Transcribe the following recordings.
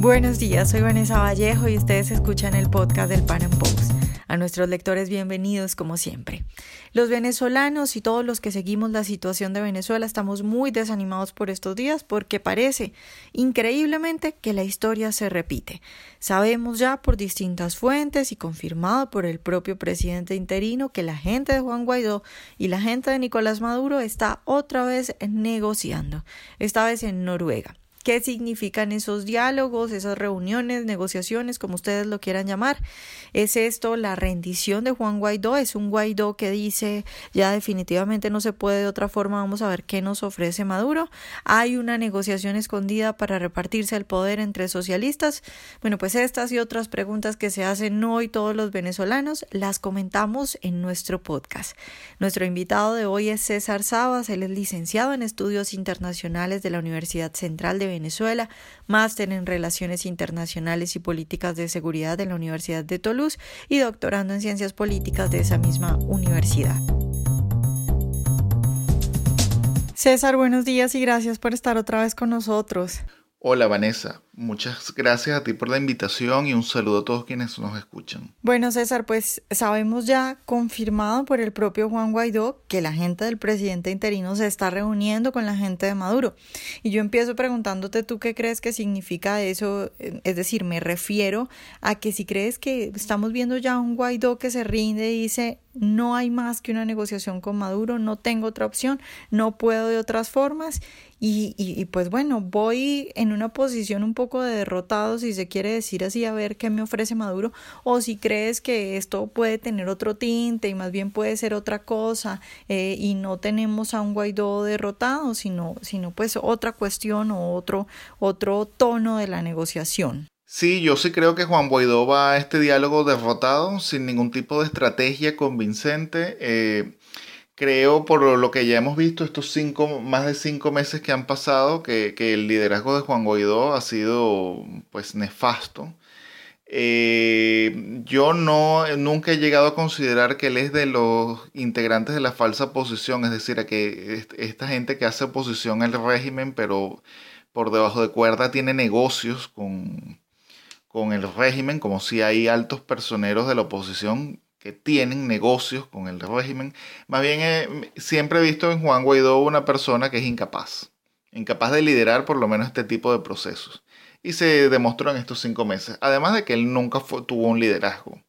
Buenos días, soy Vanessa Vallejo y ustedes escuchan el podcast del Pan Am Post. A nuestros lectores bienvenidos como siempre. Los venezolanos y todos los que seguimos la situación de Venezuela estamos muy desanimados por estos días porque parece increíblemente que la historia se repite. Sabemos ya por distintas fuentes y confirmado por el propio presidente interino que la gente de Juan Guaidó y la gente de Nicolás Maduro está otra vez negociando, esta vez en Noruega qué significan esos diálogos, esas reuniones, negociaciones, como ustedes lo quieran llamar. ¿Es esto la rendición de Juan Guaidó? ¿Es un Guaidó que dice ya definitivamente no se puede de otra forma, vamos a ver qué nos ofrece Maduro? ¿Hay una negociación escondida para repartirse el poder entre socialistas? Bueno, pues estas y otras preguntas que se hacen hoy todos los venezolanos las comentamos en nuestro podcast. Nuestro invitado de hoy es César Sabas, él es licenciado en estudios internacionales de la Universidad Central de Venezuela, máster en Relaciones Internacionales y Políticas de Seguridad de la Universidad de Toulouse y doctorando en Ciencias Políticas de esa misma universidad. César, buenos días y gracias por estar otra vez con nosotros. Hola Vanessa, muchas gracias a ti por la invitación y un saludo a todos quienes nos escuchan. Bueno César, pues sabemos ya confirmado por el propio Juan Guaidó que la gente del presidente interino se está reuniendo con la gente de Maduro. Y yo empiezo preguntándote tú qué crees que significa eso, es decir, me refiero a que si crees que estamos viendo ya un Guaidó que se rinde y dice no hay más que una negociación con Maduro, no tengo otra opción, no puedo de otras formas y, y, pues bueno, voy en una posición un poco de derrotado, si se quiere decir así, a ver qué me ofrece Maduro, o si crees que esto puede tener otro tinte y más bien puede ser otra cosa eh, y no tenemos a un Guaidó derrotado, sino, sino pues otra cuestión o otro, otro tono de la negociación. Sí, yo sí creo que Juan Guaidó va a este diálogo derrotado, sin ningún tipo de estrategia convincente. Eh, creo, por lo que ya hemos visto estos cinco, más de cinco meses que han pasado, que, el liderazgo de Juan Guaidó ha sido pues nefasto. Eh, yo no, nunca he llegado a considerar que él es de los integrantes de la falsa oposición, es decir, que esta gente que hace oposición al régimen, pero por debajo de cuerda tiene negocios con, con el régimen, como si hay altos personeros de la oposición que tienen negocios con el régimen. Más bien, eh, siempre he visto en Juan Guaidó una persona que es incapaz, incapaz de liderar por lo menos este tipo de procesos. Y se demostró en estos cinco meses. Además de que él nunca tuvo un liderazgo.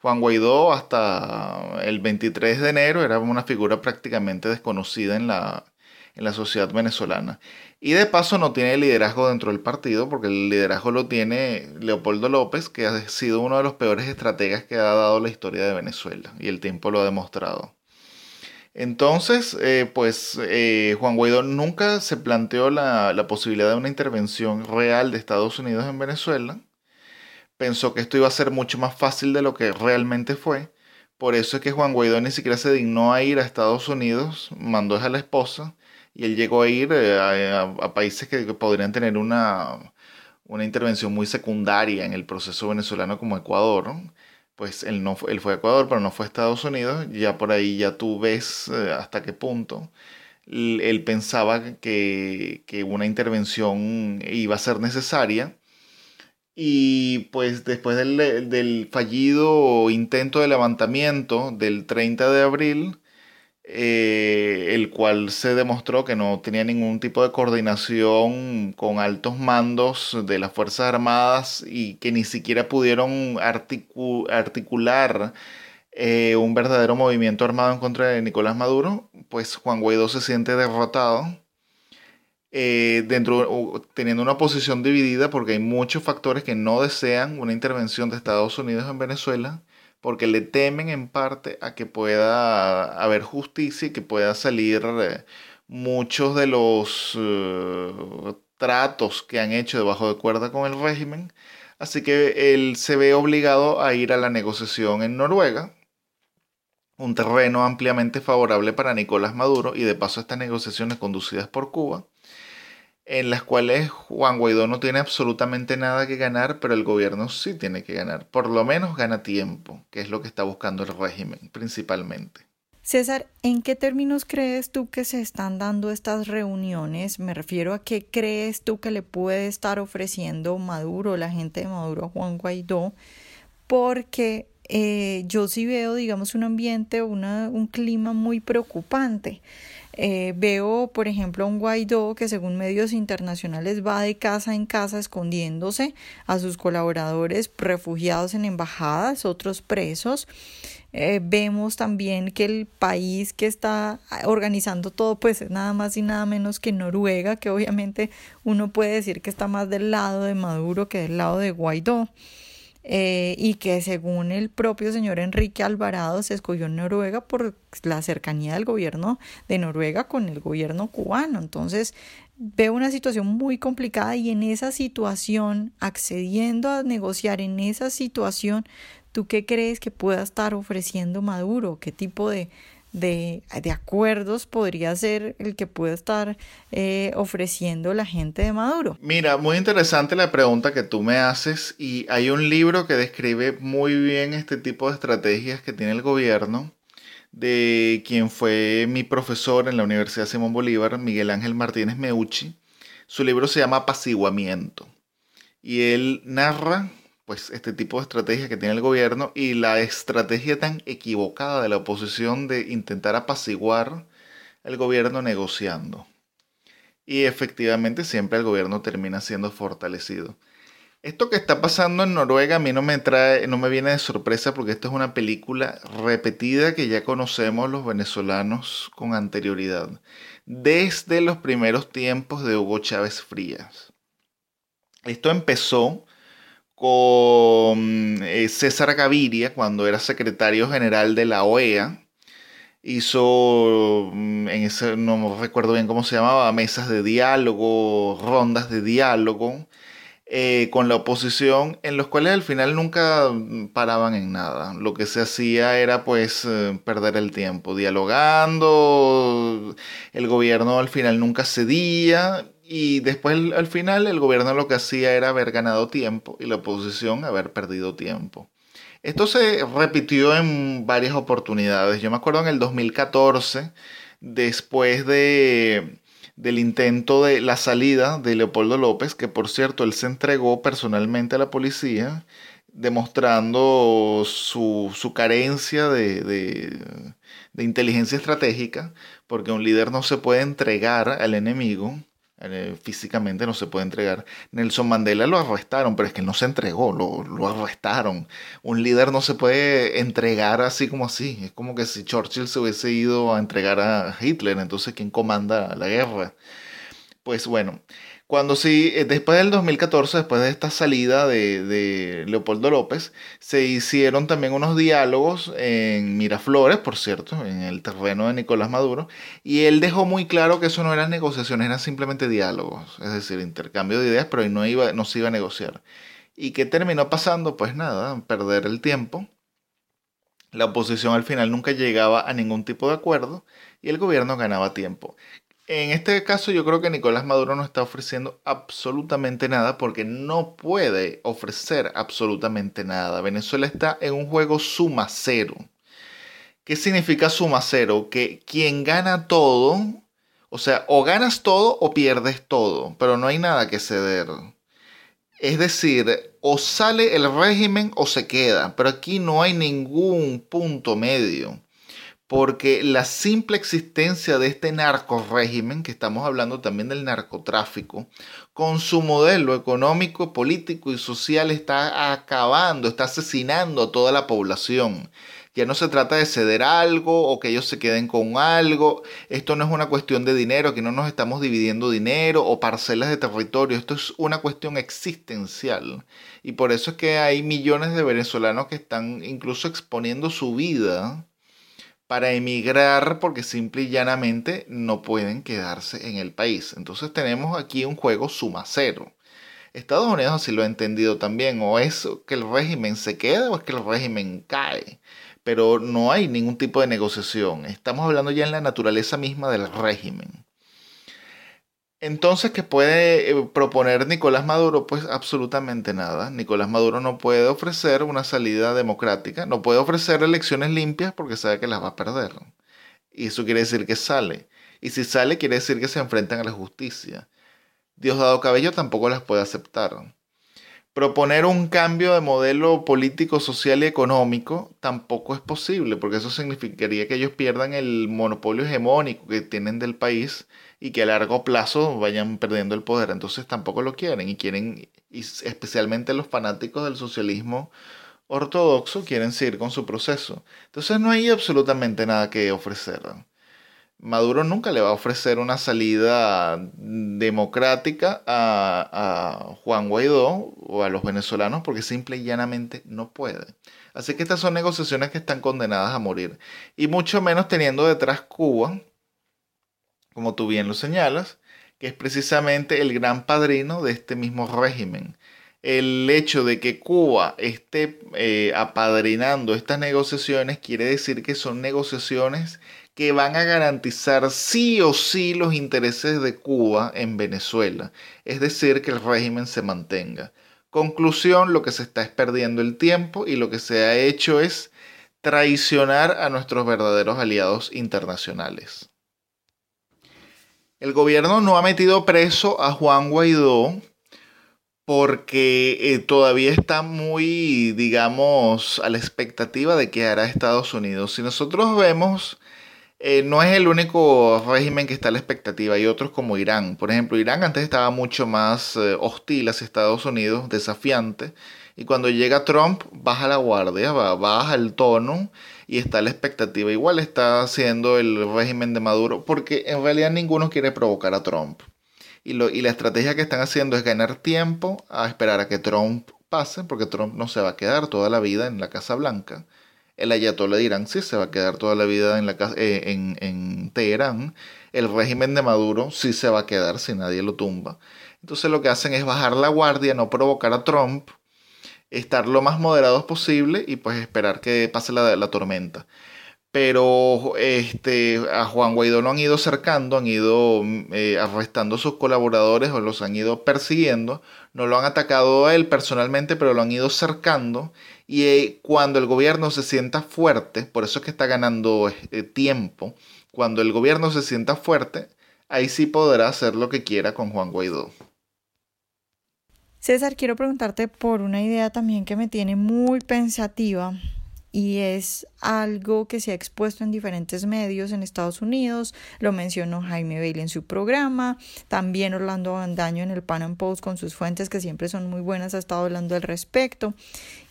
Juan Guaidó hasta el 23 de enero era una figura prácticamente desconocida en la, en la sociedad venezolana. Y de paso no tiene liderazgo dentro del partido, porque el liderazgo lo tiene Leopoldo López, que ha sido uno de los peores estrategas que ha dado la historia de Venezuela, y el tiempo lo ha demostrado. Entonces, eh, pues eh, Juan Guaidó nunca se planteó la, la posibilidad de una intervención real de Estados Unidos en Venezuela. Pensó que esto iba a ser mucho más fácil de lo que realmente fue. Por eso es que Juan Guaidó ni siquiera se dignó a ir a Estados Unidos, mandó a la esposa y él llegó a ir eh, a, países que, podrían tener una, una intervención muy secundaria en el proceso venezolano como Ecuador. Pues él, no, él fue a Ecuador, pero no fue a Estados Unidos. Ya por ahí ya tú ves eh, hasta qué punto él pensaba que, que, una intervención iba a ser necesaria. Y pues después del, del fallido intento de levantamiento del 30 de abril, eh, el cual se demostró que no tenía ningún tipo de coordinación con altos mandos de las Fuerzas Armadas y que ni siquiera pudieron articular eh, un verdadero movimiento armado en contra de Nicolás Maduro, pues Juan Guaidó se siente derrotado. Eh, dentro, teniendo una posición dividida porque hay muchos factores que no desean una intervención de Estados Unidos en Venezuela porque le temen en parte a que pueda haber justicia y que pueda salir eh, muchos de los eh, tratos que han hecho debajo de cuerda con el régimen. Así que él se ve obligado a ir a la negociación en Noruega, un terreno ampliamente favorable para Nicolás Maduro y de paso estas negociaciones conducidas por Cuba en las cuales Juan Guaidó no tiene absolutamente nada que ganar, pero el gobierno sí tiene que ganar. Por lo menos gana tiempo, que es lo que está buscando el régimen principalmente. César, ¿en qué términos crees tú que se están dando estas reuniones? Me refiero a qué crees tú que le puede estar ofreciendo Maduro, la gente de Maduro a Juan Guaidó, porque eh, yo sí veo, digamos, un ambiente, una, un clima muy preocupante. Eh, veo, por ejemplo, a un Guaidó que según medios internacionales va de casa en casa escondiéndose a sus colaboradores refugiados en embajadas, otros presos. Eh, vemos también que el país que está organizando todo, pues es nada más y nada menos que Noruega, que obviamente uno puede decir que está más del lado de Maduro que del lado de Guaidó. Eh, y que según el propio señor Enrique Alvarado se escogió Noruega por la cercanía del gobierno de Noruega con el gobierno cubano. Entonces veo una situación muy complicada y en esa situación, accediendo a negociar en esa situación, ¿tú qué crees que pueda estar ofreciendo Maduro? ¿Qué tipo de, de, de acuerdos podría ser el que puede estar eh, ofreciendo la gente de Maduro? Mira, muy interesante la pregunta que tú me haces y hay un libro que describe muy bien este tipo de estrategias que tiene el gobierno de quien fue mi profesor en la Universidad Simón Bolívar, Miguel Ángel Martínez Meucci. Su libro se llama Apaciguamiento y él narra pues este tipo de estrategia que tiene el gobierno y la estrategia tan equivocada de la oposición de intentar apaciguar el gobierno negociando. Y efectivamente siempre el gobierno termina siendo fortalecido. Esto que está pasando en Noruega a mí no me trae, no me viene de sorpresa porque esta es una película repetida que ya conocemos los venezolanos con anterioridad, desde los primeros tiempos de Hugo Chávez Frías. Esto empezó con eh, César Gaviria cuando era secretario general de la OEA. Hizo, mm, en ese, no recuerdo bien cómo se llamaba, mesas de diálogo, rondas de diálogo eh, con la oposición, en los cuales al final nunca mm, paraban en nada. Lo que se hacía era pues eh, perder el tiempo, dialogando, el gobierno al final nunca cedía y después al final el gobierno lo que hacía era haber ganado tiempo y la oposición haber perdido tiempo. Esto se repitió en varias oportunidades. Yo me acuerdo en el 2014, después de, del intento de la salida de Leopoldo López, que por cierto él se entregó personalmente a la policía, demostrando su, su carencia de, de, de inteligencia estratégica, porque un líder no se puede entregar al enemigo eh, físicamente no se puede entregar. Nelson Mandela lo arrestaron, pero es que no se entregó, lo, lo, arrestaron. Un líder no se puede entregar así como así. Es como que si Churchill se hubiese ido a entregar a Hitler, entonces ¿quién comanda la guerra? Pues bueno, cuando sí, eh, después del 2014, después de esta salida de, Leopoldo López, se hicieron también unos diálogos en Miraflores, por cierto, en el terreno de Nicolás Maduro, y él dejó muy claro que eso no eran negociaciones, eran simplemente diálogos, es decir, intercambio de ideas, pero no, iba, no se iba a negociar. ¿Y qué terminó pasando? Pues nada, perder el tiempo. La oposición al final nunca llegaba a ningún tipo de acuerdo y el gobierno ganaba tiempo. En este caso yo creo que Nicolás Maduro no está ofreciendo absolutamente nada porque no puede ofrecer absolutamente nada. Venezuela está en un juego suma cero. ¿Qué significa suma cero? Que quien gana todo, o sea, o ganas todo o pierdes todo, pero no hay nada que ceder. Es decir, o sale el régimen o se queda, pero aquí no hay ningún punto medio porque la simple existencia de este narco régimen, que estamos hablando también del narcotráfico, con su modelo económico, político y social está acabando, está asesinando a toda la población. Ya no se trata de ceder algo o que ellos se queden con algo. Esto no es una cuestión de dinero, que no nos estamos dividiendo dinero o parcelas de territorio. Esto es una cuestión existencial. Y por eso es que hay millones de venezolanos que están incluso exponiendo su vida para emigrar porque simple y llanamente no pueden quedarse en el país. Entonces tenemos aquí un juego suma cero. Estados Unidos así lo ha entendido también, o es que el régimen se queda o es que el régimen cae, pero no hay ningún tipo de negociación. Estamos hablando ya en la naturaleza misma del régimen. Entonces, ¿qué puede eh, proponer Nicolás Maduro? Pues absolutamente nada. Nicolás Maduro no puede ofrecer una salida democrática, no puede ofrecer elecciones limpias porque sabe que las va a perder. Y eso quiere decir que sale. Y si sale, quiere decir que se enfrentan a la justicia. Diosdado Cabello tampoco las puede aceptar. Proponer un cambio de modelo político, social y económico tampoco es posible, porque eso significaría que ellos pierdan el monopolio hegemónico que tienen del país y que a largo plazo vayan perdiendo el poder. Entonces tampoco lo quieren y quieren, y especialmente los fanáticos del socialismo ortodoxo, quieren seguir con su proceso. Entonces no hay absolutamente nada que ofrecer. Maduro nunca le va a ofrecer una salida democrática a, Juan Guaidó o a los venezolanos porque simple y llanamente no puede. Así que estas son negociaciones que están condenadas a morir. Y mucho menos teniendo detrás Cuba, como tú bien lo señalas, que es precisamente el gran padrino de este mismo régimen. El hecho de que Cuba esté eh, apadrinando estas negociaciones quiere decir que son negociaciones que van a garantizar sí o sí los intereses de Cuba en Venezuela, es decir, que el régimen se mantenga. Conclusión, lo que se está es perdiendo el tiempo y lo que se ha hecho es traicionar a nuestros verdaderos aliados internacionales. El gobierno no ha metido preso a Juan Guaidó porque eh, todavía está muy, digamos, a la expectativa de que hará Estados Unidos. Si nosotros vemos eh, no es el único régimen que está a la expectativa. Hay otros como Irán. Por ejemplo, Irán antes estaba mucho más eh, hostil hacia Estados Unidos, desafiante. Y cuando llega Trump, baja la guardia, baja el tono y está a la expectativa. Igual está haciendo el régimen de Maduro, porque en realidad ninguno quiere provocar a Trump. Y, lo, y la estrategia que están haciendo es ganar tiempo a esperar a que Trump pase, porque Trump no se va a quedar toda la vida en la Casa Blanca el ayatollah de Irán sí se va a quedar toda la vida en, la, eh, en, en Teherán. El régimen de Maduro sí se va a quedar si nadie lo tumba. Entonces lo que hacen es bajar la guardia, no provocar a Trump, estar lo más moderados posible y pues esperar que pase la, la tormenta pero este, a Juan Guaidó lo han ido cercando, han ido eh, arrestando a sus colaboradores o los han ido persiguiendo, no lo han atacado a él personalmente, pero lo han ido cercando. Y eh, cuando el gobierno se sienta fuerte, por eso es que está ganando eh, tiempo, cuando el gobierno se sienta fuerte, ahí sí podrá hacer lo que quiera con Juan Guaidó. César, quiero preguntarte por una idea también que me tiene muy pensativa y es algo que se ha expuesto en diferentes medios en Estados Unidos, lo mencionó Jaime Bailey en su programa, también Orlando Bandaño en el Pan Am Post con sus fuentes que siempre son muy buenas ha estado hablando al respecto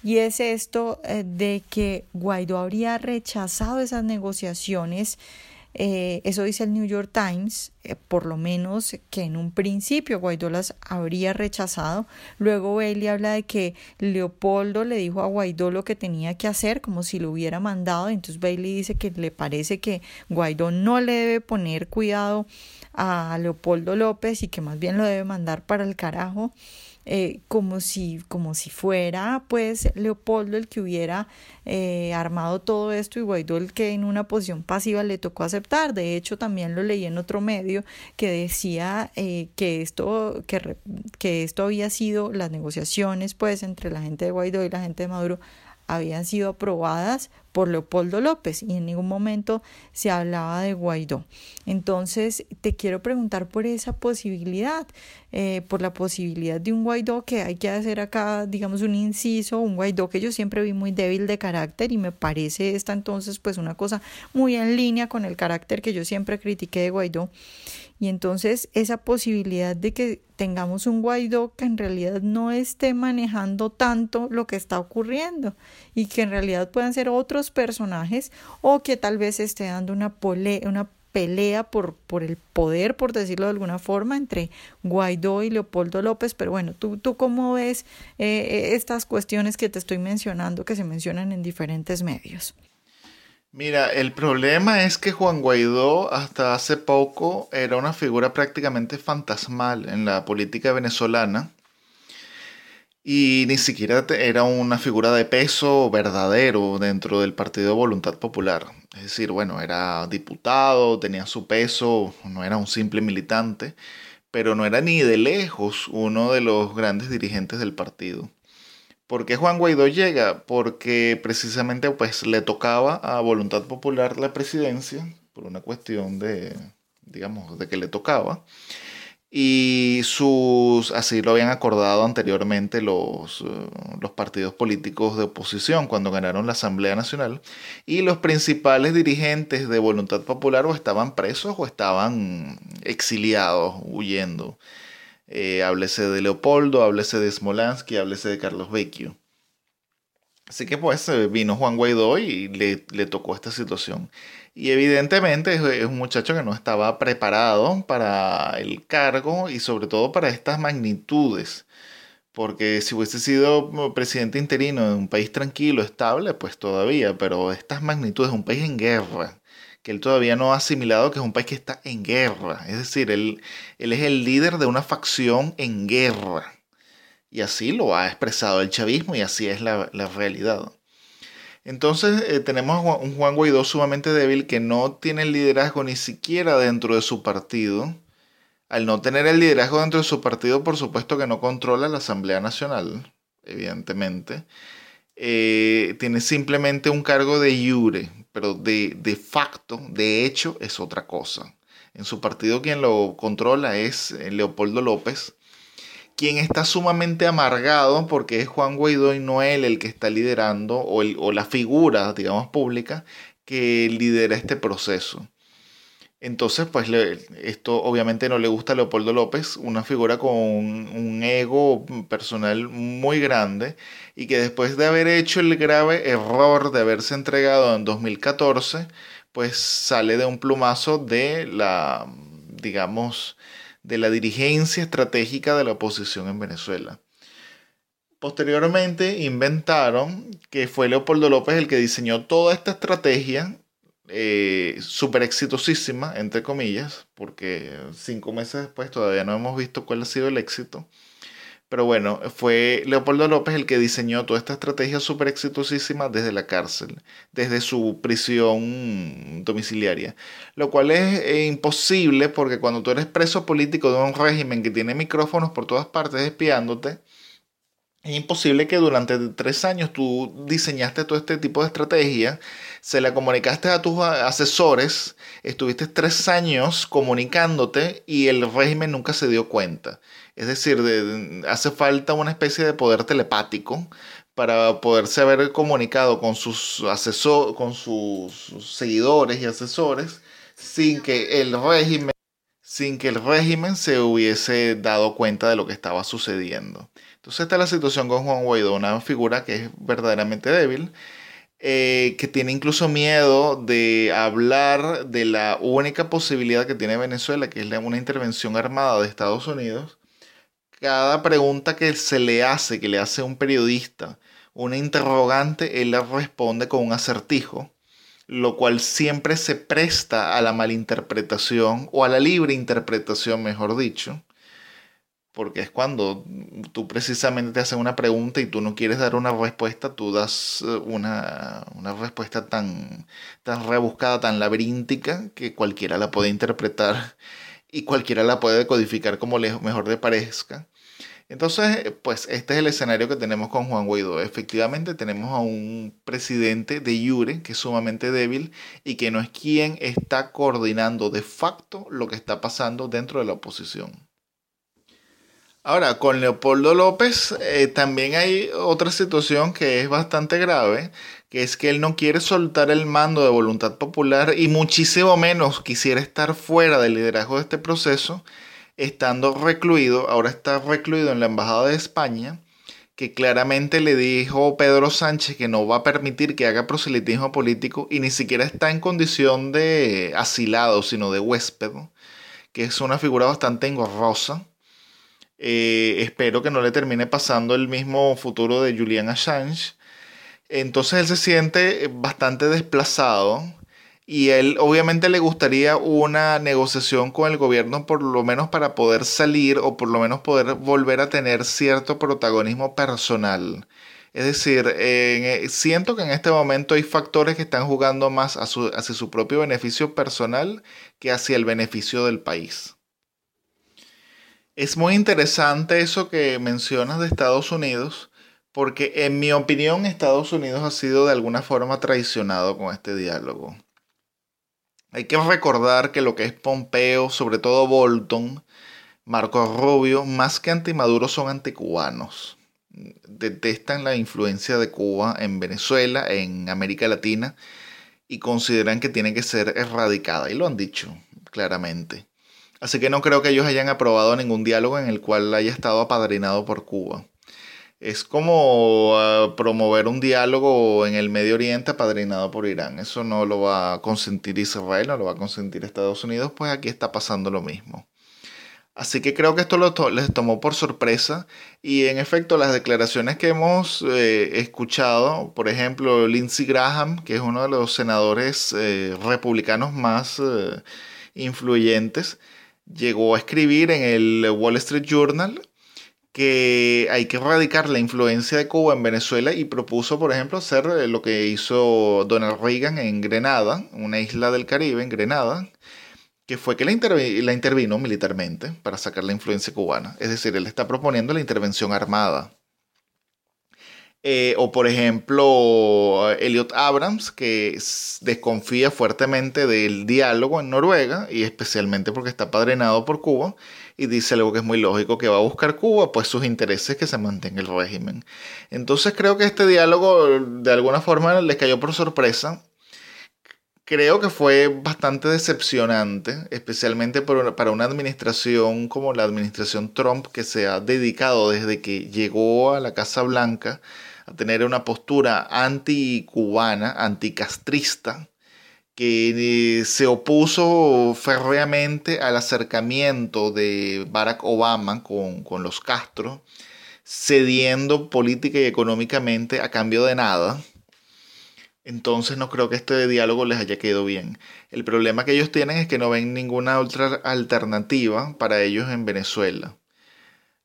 y es esto eh, de que Guaidó habría rechazado esas negociaciones eh, eso dice el New York Times, eh, por lo menos que en un principio Guaidó las habría rechazado. Luego Bailey habla de que Leopoldo le dijo a Guaidó lo que tenía que hacer, como si lo hubiera mandado. Entonces Bailey dice que le parece que Guaidó no le debe poner cuidado a Leopoldo López y que más bien lo debe mandar para el carajo. Eh, como, si, como si fuera pues Leopoldo el que hubiera eh, armado todo esto y Guaidó el que en una posición pasiva le tocó aceptar. De hecho, también lo leí en otro medio que decía eh, que, esto, que, que esto había sido las negociaciones pues entre la gente de Guaidó y la gente de Maduro habían sido aprobadas por Leopoldo López y en ningún momento se hablaba de Guaidó. Entonces, te quiero preguntar por esa posibilidad, eh, por la posibilidad de un Guaidó que hay que hacer acá, digamos, un inciso, un Guaidó que yo siempre vi muy débil de carácter y me parece esta entonces pues una cosa muy en línea con el carácter que yo siempre critiqué de Guaidó. Y entonces esa posibilidad de que tengamos un Guaidó que en realidad no esté manejando tanto lo que está ocurriendo y que en realidad puedan ser otros personajes o que tal vez esté dando una, pelea por, el poder, por decirlo de alguna forma, entre Guaidó y Leopoldo López. Pero bueno, ¿tú, tú cómo ves eh, estas cuestiones que te estoy mencionando que se mencionan en diferentes medios? Mira, el problema es que Juan Guaidó hasta hace poco era una figura prácticamente fantasmal en la política venezolana y ni siquiera era una figura de peso verdadero dentro del Partido Voluntad Popular. Es decir, bueno, era diputado, tenía su peso, no era un simple militante, pero no era ni de lejos uno de los grandes dirigentes del partido. ¿Por qué Juan Guaidó llega? Porque precisamente pues le tocaba a Voluntad Popular la presidencia por una cuestión de, digamos, de que le tocaba. Y sus, así lo habían acordado anteriormente los, eh, los partidos políticos de oposición cuando ganaron la Asamblea Nacional. Y los principales dirigentes de Voluntad Popular o estaban presos o estaban exiliados, huyendo. Eh, háblese de Leopoldo, háblese de Smolansky, háblese de Carlos Vecchio. Así que pues eh, vino Juan Guaidó y le, le tocó esta situación. Y evidentemente es, un muchacho que no estaba preparado para el cargo y sobre todo para estas magnitudes. Porque si hubiese sido presidente interino de un país tranquilo, estable, pues todavía, pero estas magnitudes, un país en guerra, que él todavía no ha asimilado que es un país que está en guerra. Es decir, él, él es el líder de una facción en guerra. Y así lo ha expresado el chavismo y así es la, la realidad. Entonces eh, tenemos un Juan Guaidó sumamente débil que no tiene el liderazgo ni siquiera dentro de su partido. Al no tener el liderazgo dentro de su partido, por supuesto que no controla la Asamblea Nacional, evidentemente. Eh, tiene simplemente un cargo de iure, pero de, de facto, de hecho, es otra cosa. En su partido quien lo controla es eh, Leopoldo López, quien está sumamente amargado porque es Juan Guaidó y no él el que está liderando o, o la figura, digamos, pública que lidera este proceso. Entonces, pues esto obviamente no le gusta a Leopoldo López, una figura con un, ego personal muy grande y que después de haber hecho el grave error de haberse entregado en 2014, pues sale de un plumazo de la, digamos, de la dirigencia estratégica de la oposición en Venezuela. Posteriormente inventaron que fue Leopoldo López el que diseñó toda esta estrategia eh, súper exitosísima, entre comillas, porque cinco meses después todavía no hemos visto cuál ha sido el éxito, pero bueno, fue Leopoldo López el que diseñó toda esta estrategia súper exitosísima desde la cárcel, desde su prisión domiciliaria. Lo cual es eh, imposible porque cuando tú eres preso político de un régimen que tiene micrófonos por todas partes espiándote, es imposible que durante tres años tú diseñaste todo este tipo de estrategia, se la comunicaste a tus asesores, estuviste tres años comunicándote y el régimen nunca se dio cuenta. Es decir, hace falta una especie de poder telepático para poderse haber comunicado con sus con sus seguidores y asesores sin que el régimen sin que el régimen se hubiese dado cuenta de lo que estaba sucediendo. Entonces esta es la situación con Juan Guaidó, una figura que es verdaderamente débil, eh, que tiene incluso miedo de hablar de la única posibilidad que tiene Venezuela, que es una intervención armada de Estados Unidos, cada pregunta que se le hace, que le hace un periodista, una interrogante, él le responde con un acertijo, lo cual siempre se presta a la malinterpretación o a la libre interpretación, mejor dicho, porque es cuando tú precisamente te hacen una pregunta y tú no quieres dar una respuesta, tú das eh, una, una respuesta tan, tan rebuscada, tan laberíntica, que cualquiera la puede interpretar y cualquiera la puede decodificar como mejor le parezca. Entonces, pues este es el escenario que tenemos con Juan Guaidó. Efectivamente, tenemos a un presidente de Iure que es sumamente débil y que no es quien está coordinando de facto lo que está pasando dentro de la oposición. Ahora, con Leopoldo López eh, también hay otra situación que es bastante grave, que es que él no quiere soltar el mando de voluntad popular y muchísimo menos quisiera estar fuera del liderazgo de este proceso estando recluido, ahora está recluido en la Embajada de España, que claramente le dijo Pedro Sánchez que no va a permitir que haga proselitismo político y ni siquiera está en condición de asilado, sino de huésped, que es una figura bastante engorrosa. Eh, espero que no le termine pasando el mismo futuro de Julian Assange. Entonces él se siente bastante desplazado y él obviamente le gustaría una negociación con el gobierno por lo menos para poder salir o por lo menos poder volver a tener cierto protagonismo personal. Es decir, eh, siento que en este momento hay factores que están jugando más hacia su propio beneficio personal que hacia el beneficio del país. Es muy interesante eso que mencionas de Estados Unidos, porque en mi opinión Estados Unidos ha sido de alguna forma traicionado con este diálogo. Hay que recordar que lo que es Pompeo, sobre todo Bolton, Marco Rubio, más que antimaduros son anticubanos. Detestan la influencia de Cuba en Venezuela, en América Latina, y consideran que tiene que ser erradicada, y lo han dicho claramente. Así que no creo que ellos hayan aprobado ningún diálogo en el cual haya estado apadrinado por Cuba. Es como ah, promover un diálogo en el Medio Oriente apadrinado por Irán. Eso no lo va a consentir Israel, no lo va a consentir Estados Unidos, pues aquí está pasando lo mismo. Así que creo que esto les tomó por sorpresa y en efecto las declaraciones que hemos eh, escuchado, por ejemplo, Lindsey Graham, que es uno de los senadores eh, republicanos más eh, influyentes, llegó a escribir en el Wall Street Journal que hay que erradicar la influencia de Cuba en Venezuela y propuso, por ejemplo, hacer lo que hizo Donald Reagan en Grenada, una isla del Caribe, en Grenada, que fue que la, la intervino militarmente para sacar la influencia cubana. Es decir, él está proponiendo la intervención armada. Eh, o por ejemplo, Elliot Abrams, que desconfía fuertemente del diálogo en Noruega, y especialmente porque está padrenado por Cuba, y dice algo que es muy lógico, que va a buscar Cuba, pues sus intereses que se mantenga el régimen. Entonces creo que este diálogo de alguna forma les cayó por sorpresa. Creo que fue bastante decepcionante, especialmente para una administración como la administración Trump, que se ha dedicado desde que llegó a la Casa Blanca tener una postura anticubana, anticastrista, que eh, se opuso férreamente al acercamiento de Barack Obama con, con los Castro, cediendo política y económicamente a cambio de nada. Entonces no creo que este diálogo les haya quedado bien. El problema que ellos tienen es que no ven ninguna otra alternativa para ellos en Venezuela.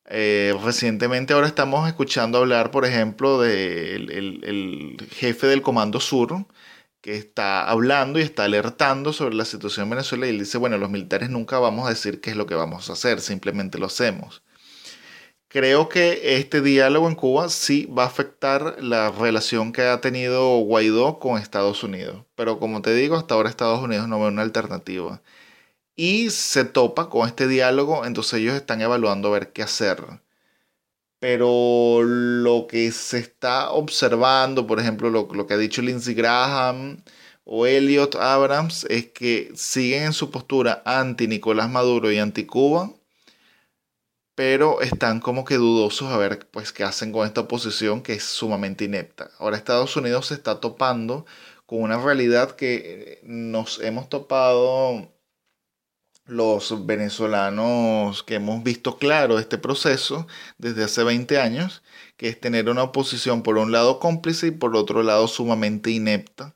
Eh, recientemente ahora estamos escuchando hablar, por ejemplo, del el, jefe del Comando Sur, que está hablando y está alertando sobre la situación en Venezuela y él dice, bueno, los militares nunca vamos a decir qué es lo que vamos a hacer, simplemente lo hacemos. Creo que este diálogo en Cuba sí va a afectar la relación que ha tenido Guaidó con Estados Unidos, pero como te digo, hasta ahora Estados Unidos no ve una alternativa y se topa con este diálogo, entonces ellos están evaluando a ver qué hacer. Pero lo que se está observando, por ejemplo, lo, que ha dicho Lindsey Graham o Elliot Abrams, es que siguen en su postura anti Nicolás Maduro y anti Cuba, pero están como que dudosos a ver pues qué hacen con esta oposición que es sumamente inepta. Ahora Estados Unidos se está topando con una realidad que nos hemos topado los venezolanos que hemos visto claro este proceso desde hace 20 años, que es tener una oposición por un lado cómplice y por otro lado sumamente inepta.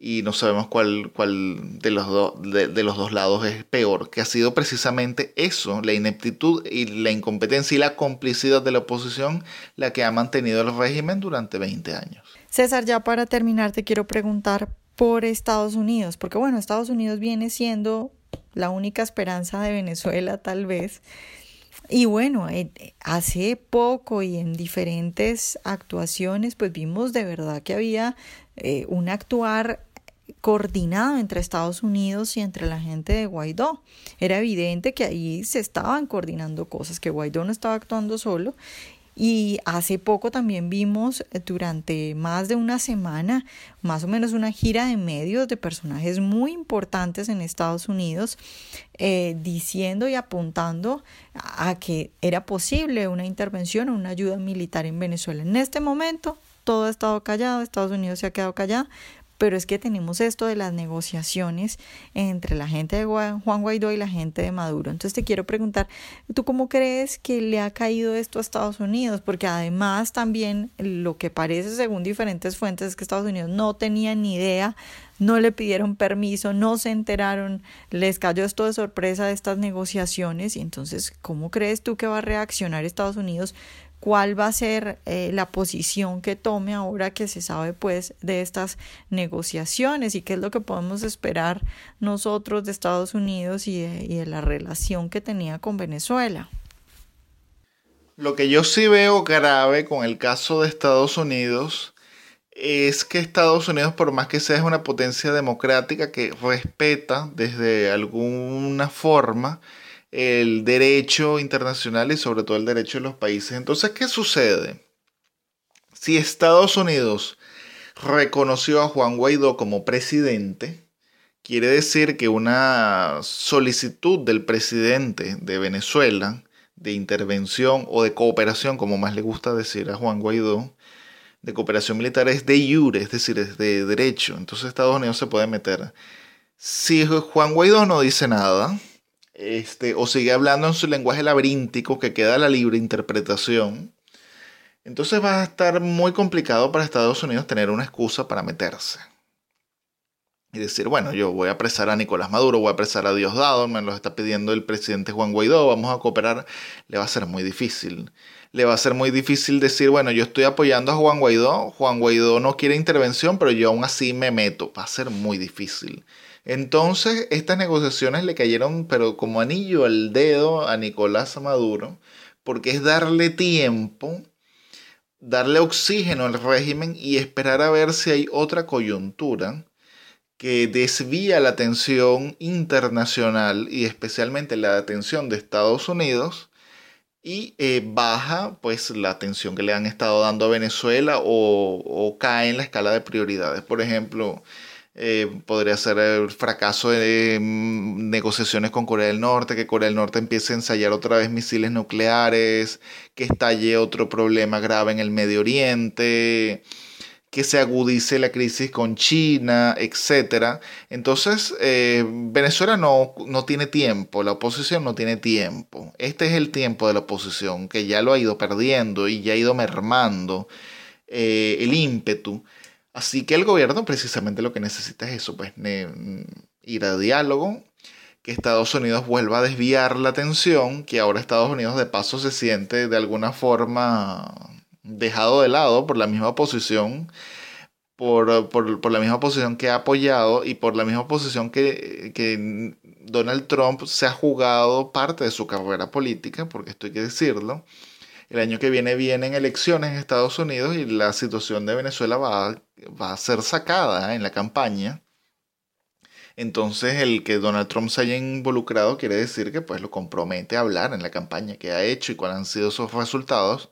Y no sabemos cuál, cuál de, los de, los dos lados es peor, que ha sido precisamente eso, la ineptitud y la incompetencia y la complicidad de la oposición la que ha mantenido el régimen durante 20 años. César, ya para terminar te quiero preguntar por Estados Unidos, porque bueno, Estados Unidos viene siendo la única esperanza de Venezuela tal vez. Y bueno, eh, hace poco y en diferentes actuaciones, pues vimos de verdad que había eh, un actuar coordinado entre Estados Unidos y entre la gente de Guaidó. Era evidente que ahí se estaban coordinando cosas, que Guaidó no estaba actuando solo y hace poco también vimos eh, durante más de una semana, más o menos una gira de medios de personajes muy importantes en Estados Unidos, eh, diciendo y apuntando a que era posible una intervención o una ayuda militar en Venezuela. En este momento todo ha estado callado, Estados Unidos se ha quedado callado, pero es que tenemos esto de las negociaciones entre la gente de Juan Guaidó y la gente de Maduro. Entonces te quiero preguntar, ¿tú cómo crees que le ha caído esto a Estados Unidos? Porque además también lo que parece según diferentes fuentes es que Estados Unidos no tenía ni idea, no le pidieron permiso, no se enteraron, les cayó esto de sorpresa de estas negociaciones y entonces, ¿cómo crees tú que va a reaccionar Estados Unidos cuál va a ser eh, la posición que tome ahora que se sabe pues de estas negociaciones y qué es lo que podemos esperar nosotros de Estados Unidos y de, la relación que tenía con Venezuela. Lo que yo sí veo grave con el caso de Estados Unidos es que Estados Unidos, por más que sea una potencia democrática que respeta desde alguna forma el derecho internacional y sobre todo el derecho de los países. Entonces, ¿qué sucede? Si Estados Unidos reconoció a Juan Guaidó como presidente, quiere decir que una solicitud del presidente de Venezuela de intervención o de cooperación, como más le gusta decir a Juan Guaidó, de cooperación militar es de jure, es decir, es de derecho. Entonces Estados Unidos se puede meter. Si Juan Guaidó no dice nada, este, o sigue hablando en su lenguaje laberíntico que queda a la libre interpretación, entonces va a estar muy complicado para Estados Unidos tener una excusa para meterse. Y decir, bueno, yo voy a apresar a Nicolás Maduro, voy a apresar a Diosdado, me lo está pidiendo el presidente Juan Guaidó, vamos a cooperar, le va a ser muy difícil. Le va a ser muy difícil decir, bueno, yo estoy apoyando a Juan Guaidó, Juan Guaidó no quiere intervención, pero yo aún así me meto. Va a ser muy difícil. Entonces, estas negociaciones le cayeron, pero como anillo al dedo a Nicolás Maduro, porque es darle tiempo darle oxígeno al régimen y esperar a ver si hay otra coyuntura que desvía la atención internacional y especialmente la atención de Estados Unidos y eh, baja pues la atención que le han estado dando a Venezuela o, o cae en la escala de prioridades. Por ejemplo, eh, podría ser el fracaso de mm, negociaciones con Corea del Norte, que Corea del Norte empiece a ensayar otra vez misiles nucleares, que estalle otro problema grave en el Medio Oriente, que se agudice la crisis con China, etc. Entonces, eh, Venezuela no, no tiene tiempo, la oposición no tiene tiempo. Este es el tiempo de la oposición, que ya lo ha ido perdiendo y ya ha ido mermando eh, el ímpetu. Así que el gobierno precisamente lo que necesita es eso, pues ir a diálogo, que Estados Unidos vuelva a desviar la atención, que ahora Estados Unidos de paso se siente de alguna forma dejado de lado por la misma posición, por, por, la misma posición que ha apoyado y por la misma posición que, que Donald Trump se ha jugado parte de su carrera política, porque esto hay que decirlo. El año que viene vienen elecciones en Estados Unidos y la situación de Venezuela va a, va a ser sacada en la campaña. Entonces el que Donald Trump se haya involucrado quiere decir que pues lo compromete a hablar en la campaña que ha hecho y cuáles han sido sus resultados.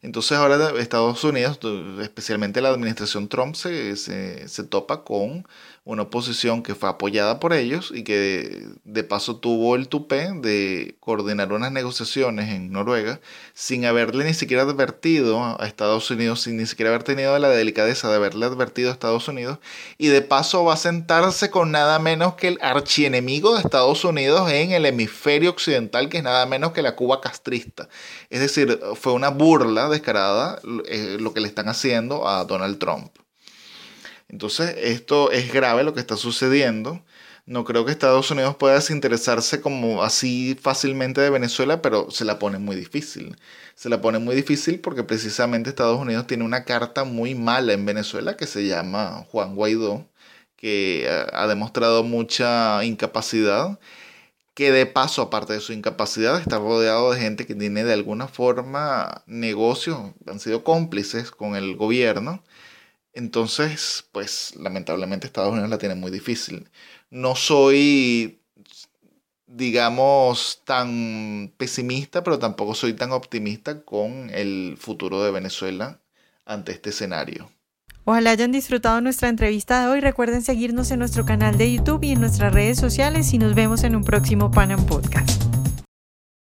Entonces ahora Estados Unidos, especialmente la administración Trump, se, se, se topa con una oposición que fue apoyada por ellos y que de paso tuvo el tupé de coordinar unas negociaciones en Noruega sin haberle ni siquiera advertido a Estados Unidos, sin ni siquiera haber tenido la delicadeza de haberle advertido a Estados Unidos y de paso va a sentarse con nada menos que el archienemigo de Estados Unidos en el hemisferio occidental que es nada menos que la Cuba castrista. Es decir, fue una burla descarada eh, lo que le están haciendo a Donald Trump. Entonces, esto es grave lo que está sucediendo. No creo que Estados Unidos pueda desinteresarse como así fácilmente de Venezuela, pero se la pone muy difícil. Se la pone muy difícil porque precisamente Estados Unidos tiene una carta muy mala en Venezuela que se llama Juan Guaidó, que ha demostrado mucha incapacidad, que de paso, aparte de su incapacidad, está rodeado de gente que tiene de alguna forma negocios, han sido cómplices con el gobierno entonces, pues lamentablemente Estados Unidos la tiene muy difícil. No soy, digamos, tan pesimista, pero tampoco soy tan optimista con el futuro de Venezuela ante este escenario. Ojalá hayan disfrutado nuestra entrevista de hoy. Recuerden seguirnos en nuestro canal de YouTube y en nuestras redes sociales y nos vemos en un próximo Panam Podcast.